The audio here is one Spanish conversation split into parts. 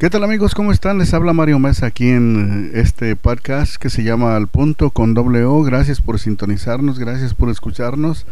¿Qué tal amigos? ¿Cómo están? Les habla Mario Mesa aquí en eh, este podcast que se llama Al Punto con doble O. Gracias por sintonizarnos, gracias por escucharnos.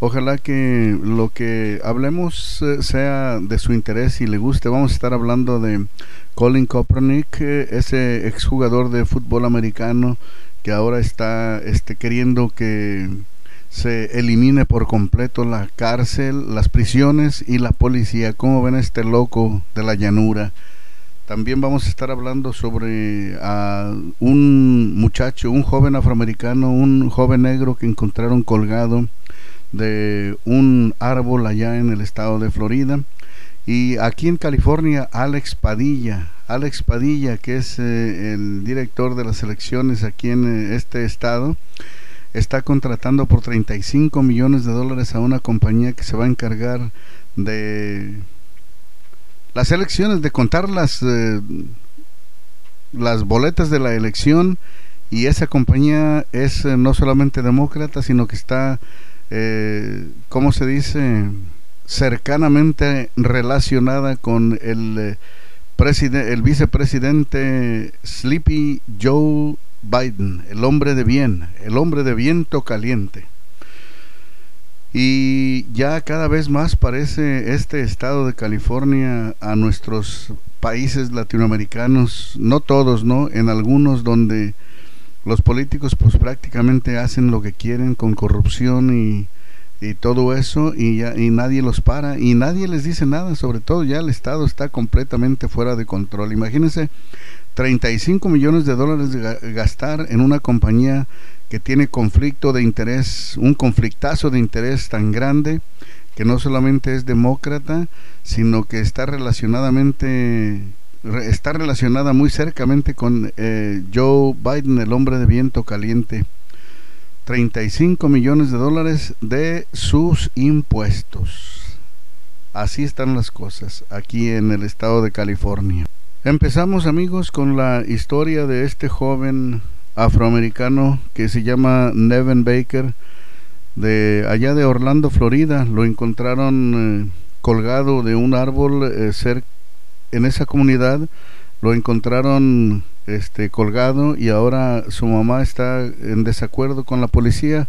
Ojalá que lo que hablemos eh, sea de su interés y le guste. Vamos a estar hablando de Colin Kaepernick, eh, ese exjugador de fútbol americano que ahora está este, queriendo que se elimine por completo la cárcel, las prisiones y la policía. ¿Cómo ven este loco de la llanura? También vamos a estar hablando sobre a un muchacho, un joven afroamericano, un joven negro que encontraron colgado de un árbol allá en el estado de Florida. Y aquí en California, Alex Padilla, Alex Padilla, que es eh, el director de las elecciones aquí en eh, este estado, está contratando por 35 millones de dólares a una compañía que se va a encargar de las elecciones, de contar las, eh, las boletas de la elección y esa compañía es eh, no solamente demócrata, sino que está, eh, ¿cómo se dice?, cercanamente relacionada con el, eh, el vicepresidente Sleepy Joe Biden, el hombre de bien, el hombre de viento caliente. Y ya cada vez más parece este estado de California a nuestros países latinoamericanos, no todos, ¿no? En algunos donde los políticos pues prácticamente hacen lo que quieren con corrupción y, y todo eso y, ya, y nadie los para y nadie les dice nada, sobre todo ya el Estado está completamente fuera de control. Imagínense 35 millones de dólares de gastar en una compañía que tiene conflicto de interés, un conflictazo de interés tan grande que no solamente es demócrata, sino que está relacionadamente está relacionada muy cercamente con eh, Joe Biden, el hombre de viento caliente. 35 millones de dólares de sus impuestos. Así están las cosas aquí en el estado de California. Empezamos amigos con la historia de este joven afroamericano que se llama Nevin Baker de allá de Orlando, Florida. Lo encontraron eh, colgado de un árbol eh, en esa comunidad. Lo encontraron este colgado y ahora su mamá está en desacuerdo con la policía.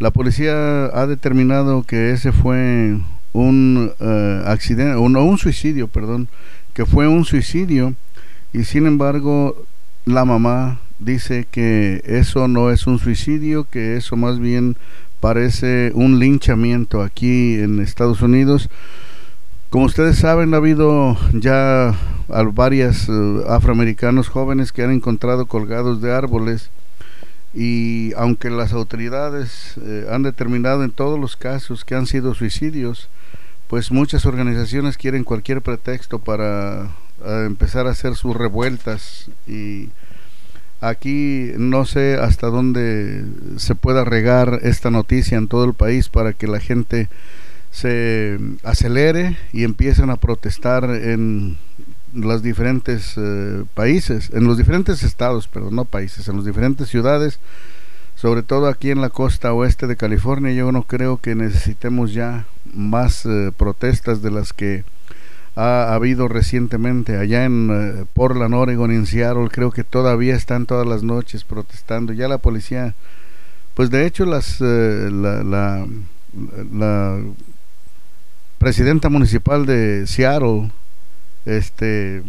La policía ha determinado que ese fue un uh, accidente, o un suicidio, perdón, que fue un suicidio y sin embargo la mamá dice que eso no es un suicidio, que eso más bien parece un linchamiento aquí en Estados Unidos. Como ustedes saben, ha habido ya varios eh, afroamericanos jóvenes que han encontrado colgados de árboles y aunque las autoridades eh, han determinado en todos los casos que han sido suicidios, pues muchas organizaciones quieren cualquier pretexto para eh, empezar a hacer sus revueltas y Aquí no sé hasta dónde se pueda regar esta noticia en todo el país para que la gente se acelere y empiecen a protestar en los diferentes eh, países, en los diferentes estados, pero no países, en las diferentes ciudades, sobre todo aquí en la costa oeste de California. Yo no creo que necesitemos ya más eh, protestas de las que ha habido recientemente allá en eh, Portland, Oregon, en Seattle, creo que todavía están todas las noches protestando. Ya la policía, pues de hecho las eh, la, presidenta municipal de Seattle, este,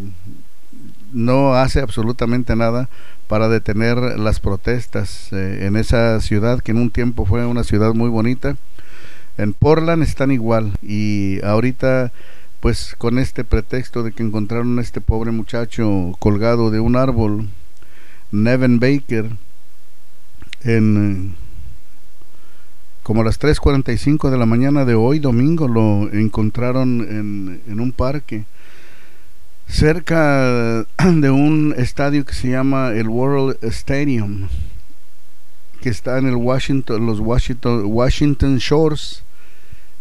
no hace absolutamente nada para detener las protestas eh, en esa ciudad que en un tiempo fue una ciudad muy bonita. En Portland están igual y ahorita pues con este pretexto de que encontraron a este pobre muchacho colgado de un árbol, Nevin Baker, en como a las 3.45 de la mañana de hoy, domingo, lo encontraron en, en un parque cerca de un estadio que se llama el World Stadium, que está en el Washington, los Washington, Washington Shores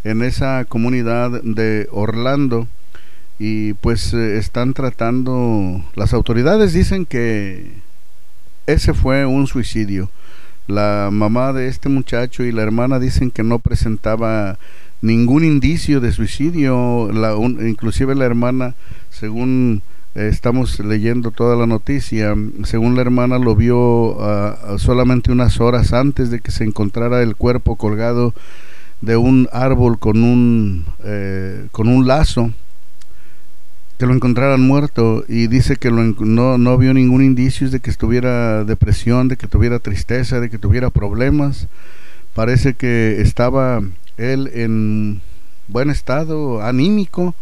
en esa comunidad de Orlando y pues eh, están tratando, las autoridades dicen que ese fue un suicidio. La mamá de este muchacho y la hermana dicen que no presentaba ningún indicio de suicidio, la, inclusive la hermana, según estamos leyendo toda la noticia. Según la hermana lo vio uh, solamente unas horas antes de que se encontrara el cuerpo colgado de un árbol con un, eh, con un lazo que lo encontraran muerto y dice que lo, no, no vio ningún indicio de que estuviera depresión, de que tuviera tristeza, de que tuviera problemas. Parece que estaba él en buen estado anímico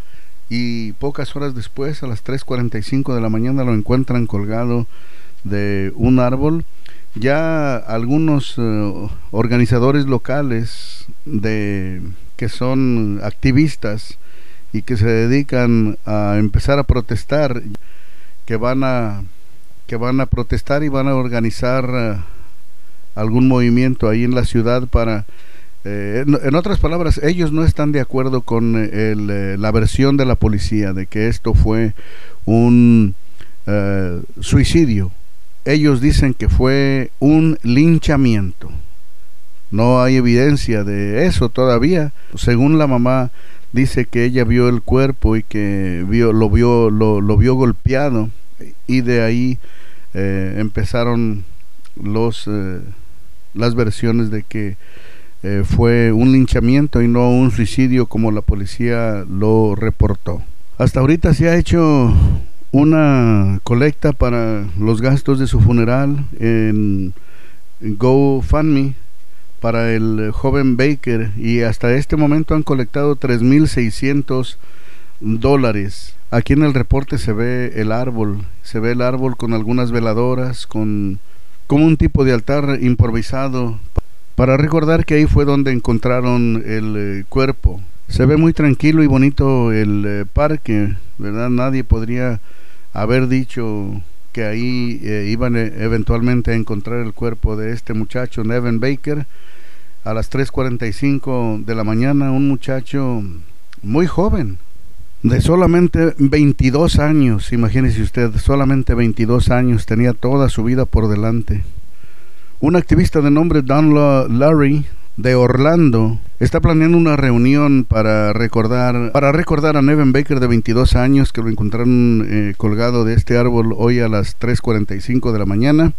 y pocas horas después, a las 3.45 de la mañana, lo encuentran colgado de un árbol. Ya algunos eh, organizadores locales de que son activistas y que se dedican a empezar a protestar, que van a que van a protestar y van a organizar eh, algún movimiento ahí en la ciudad para eh, en, otras palabras, ellos no están de acuerdo con eh, la versión de la policía de que esto fue un suicidio. Ellos dicen que fue un linchamiento. No hay evidencia de eso todavía. Según la mamá dice que ella vio el cuerpo y que vio, lo, vio, lo, vio golpeado y de ahí eh, empezaron los, eh, las versiones de que eh, fue un linchamiento y no un suicidio como la policía lo reportó. Hasta ahorita se ha hecho una colecta para los gastos de su funeral en GoFundMe para el joven Baker y hasta este momento han colectado 3.600 dólares. Aquí en el reporte se ve el árbol, se ve el árbol con algunas veladoras, con como un tipo de altar improvisado para recordar que ahí fue donde encontraron el eh, cuerpo. Se ve muy tranquilo y bonito el eh, parque, ¿verdad? Nadie podría haber dicho que ahí eh, iban eventualmente a encontrar el cuerpo de este muchacho, Nevin Baker a las 3.45 de la mañana un muchacho muy joven, de solamente 22 años, imagínese usted, solamente 22 años, tenía toda su vida por delante. Un activista de nombre Don Larry de Orlando está planeando una reunión para recordar para recordar a Nevin Baker de 22 años que lo encontraron eh, colgado de este árbol hoy a las 3.45 de la mañana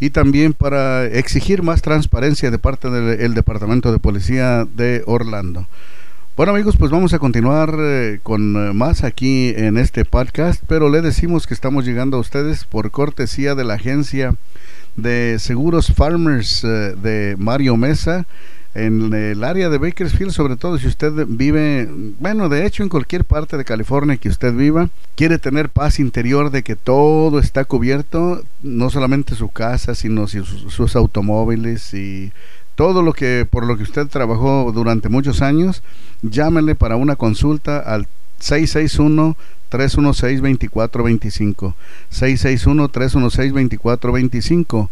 y también para exigir más transparencia de parte del Departamento de Policía de Orlando. Bueno amigos, pues vamos a continuar eh, con más aquí en este podcast, pero le decimos que estamos llegando a ustedes por cortesía de la agencia de seguros Farmers eh, de Mario Mesa en el área de Bakersfield, sobre todo si usted vive, bueno, de hecho en cualquier parte de California que usted viva, quiere tener paz interior de que todo está cubierto, no solamente su casa, sino sus, automóviles y todo lo que por lo que usted trabajó durante muchos años, llámele para una consulta al 661 316 2425 661 316 2425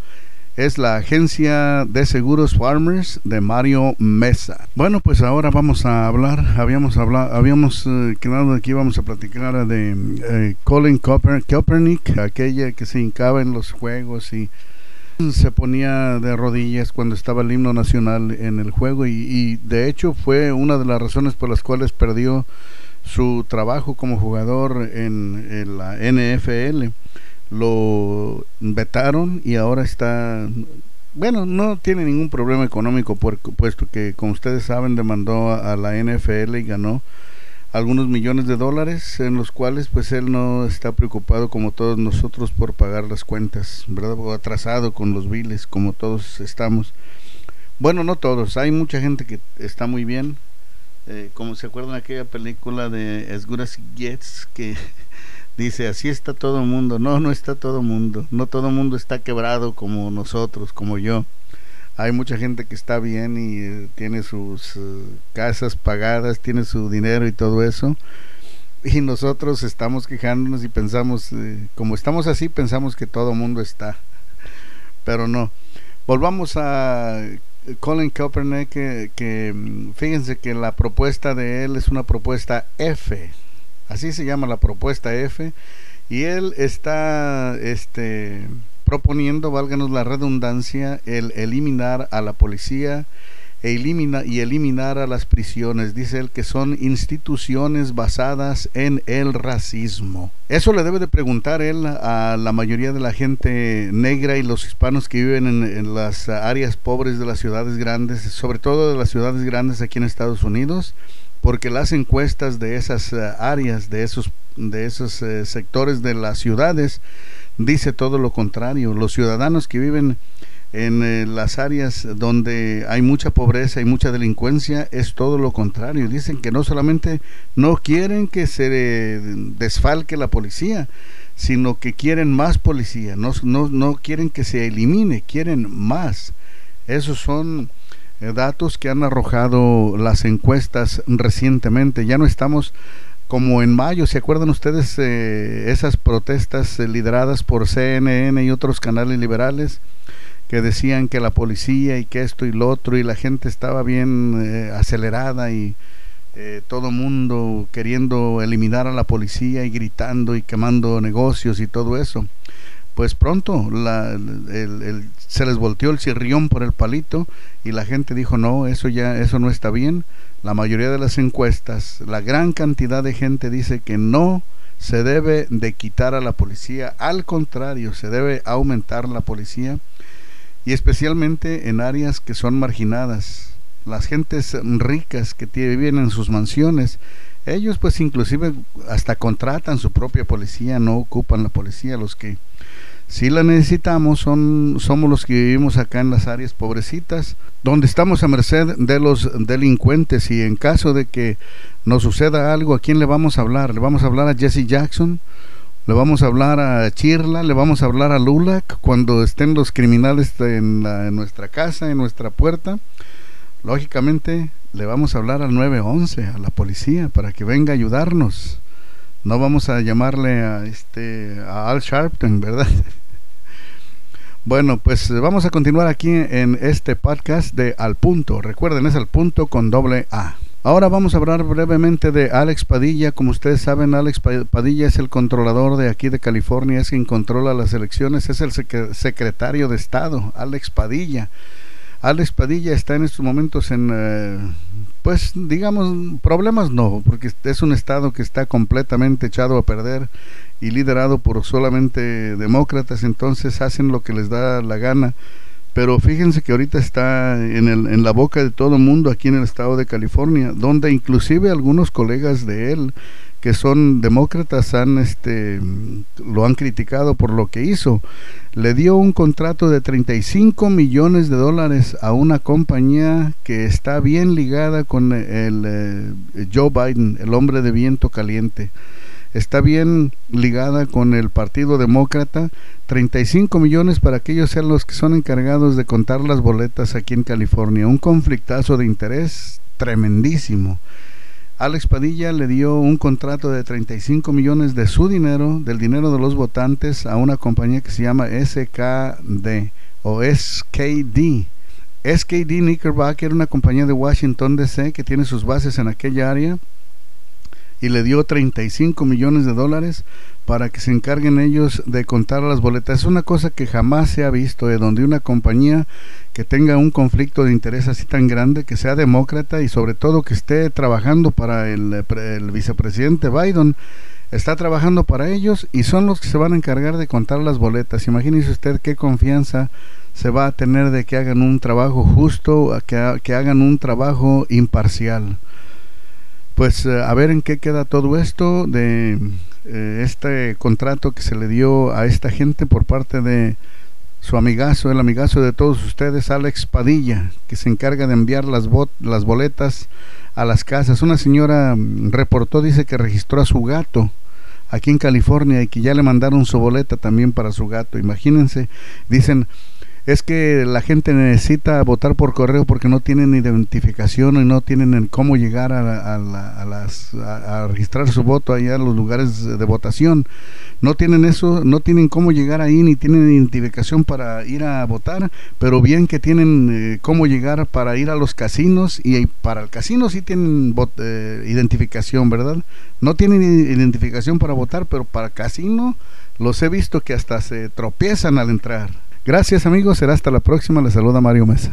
es la agencia de seguros Farmers de Mario Mesa. Bueno, pues ahora vamos a hablar, habíamos hablado, habíamos eh, quedado aquí, vamos a platicar de eh, Colin Kaepernick, aquella que se hincaba en los juegos y se ponía de rodillas cuando estaba el himno nacional en el juego y de hecho fue una de las razones por las cuales perdió su trabajo como jugador en, la NFL lo vetaron y ahora está bueno, no tiene ningún problema económico puesto que como ustedes saben demandó a la NFL y ganó algunos millones de dólares en los cuales pues él no está preocupado como todos nosotros por pagar las cuentas, ¿verdad? O atrasado con los biles como todos estamos. Bueno, no todos, hay mucha gente que está muy bien. Eh, como se acuerdan aquella película de As Good As que dice, así está todo el mundo. No, no está todo el mundo. No todo el mundo está quebrado como nosotros, como yo. Hay mucha gente que está bien y eh, tiene sus eh, casas pagadas, tiene su dinero y todo eso. Y nosotros estamos quejándonos y pensamos, eh, como estamos así, pensamos que todo el mundo está. Pero no. Volvamos a Colin Kaepernick, que, mm, fíjense que la propuesta de él es una propuesta F Así se llama la propuesta F. Y él está este, proponiendo, válganos la redundancia, el eliminar a la policía e elimina, y eliminara las prisiones. Dice él que son instituciones basadas en el racismo. Eso le debe de preguntar él a la mayoría de la gente negra y los hispanos que viven en, en las áreas pobres de las ciudades grandes, sobre todo de las ciudades grandes aquí en Estados Unidos porque las encuestas de esas áreas, de esos, de esos sectores de las ciudades, dice todo lo contrario. Los ciudadanos que viven en las áreas donde hay mucha pobreza y mucha delincuencia es todo lo contrario. Dicen que no solamente no quieren que se desfalque la policía, sino que quieren más policía, no, no, no quieren que se elimine, quieren más. Esos son datos que han arrojado las encuestas recientemente. Ya no estamos como en mayo, ¿se acuerdan ustedes eh, esas protestas eh, lideradas por CNN y otros canales liberales que decían que la policía y que esto y lo otro y la gente estaba bien eh, acelerada y todo mundo queriendo eliminar a la policía y gritando y quemando negocios y todo eso? pues pronto la, se les volteó el cirrión por el palito y la gente dijo no eso ya eso no está bien la mayoría de las encuestas la gran cantidad de gente dice que no se debe de quitar a la policía al contrario se debe aumentar la policía y especialmente en áreas que son marginadas las gentes ricas que viven en sus mansiones ellos pues inclusive hasta contratan su propia policía no ocupan la policía los que si la necesitamos son, somos los que vivimos acá en las áreas pobrecitas, donde estamos a merced de los delincuentes y en caso de que nos suceda algo, ¿a quién le vamos a hablar? ¿Le vamos a hablar a Jesse Jackson? ¿Le vamos a hablar a Chirla? ¿Le vamos a hablar a Lulac cuando estén los criminales en, en nuestra casa, en nuestra puerta? Lógicamente le vamos a hablar al 911, a la policía, para que venga a ayudarnos. No vamos a llamarle a este a Al Sharpton, ¿verdad? Bueno, pues vamos a continuar aquí en este podcast de Al Punto. Recuerden, es Al Punto con doble A. Ahora vamos a hablar brevemente de Alex Padilla. Como ustedes saben, Alex Padilla es el controlador de aquí de California, es quien controla las elecciones, es el secretario de Estado, Alex Padilla. Alex Padilla está en estos momentos en, eh, pues digamos, problemas no, porque es un estado que está completamente echado a perder y liderado por solamente demócratas, entonces hacen lo que les da la gana. Pero fíjense que ahorita está en, el, en la boca de todo el mundo aquí en el estado de California, donde inclusive algunos colegas de él que son demócratas han este lo han criticado por lo que hizo. Le dio un contrato de 35 millones de dólares a una compañía que está bien ligada con el eh, Joe Biden, el hombre de viento caliente. Está bien ligada con el Partido Demócrata. 35 millones para que ellos sean los que son encargados de contar las boletas aquí en California. Un conflictazo de interés tremendísimo. Alex Padilla le dio un contrato de 35 millones de su dinero, del dinero de los votantes, a una compañía que se llama SKD o SKD. SKD Knickerbocker era una compañía de Washington DC que tiene sus bases en aquella área y le dio 35 millones de dólares para que se encarguen ellos de contar las boletas. Es una cosa que jamás se ha visto, de donde una compañía que tenga un conflicto de interés así tan grande, que sea demócrata y sobre todo que esté trabajando para el, el vicepresidente Biden, está trabajando para ellos y son los que se van a encargar de contar las boletas. Imagínese usted qué confianza se va a tener de que hagan un trabajo justo, que hagan un trabajo imparcial. Pues eh, a ver en qué queda todo esto de eh, este contrato que se le dio a esta gente por parte de su amigazo, el amigazo de todos ustedes, Alex Padilla, que se encarga de enviar las, las boletas a las casas. Una señora reportó, dice que registró a su gato aquí en California y que ya le mandaron su boleta también para su gato. Imagínense, dicen, es que la gente necesita votar por correo porque no tienen identificación y no tienen cómo llegar a, las, a, registrar su voto allá en los lugares de votación. No tienen eso, no tienen cómo llegar ahí ni tienen identificación para ir a votar, pero bien que tienen eh, cómo llegar para ir a los casinos y para el casino sí tienen eh, identificación, ¿verdad? No tienen identificación para votar, pero para el casino los he visto que hasta se tropiezan al entrar. Gracias amigos, será hasta la próxima. Les saluda Mario Mesa.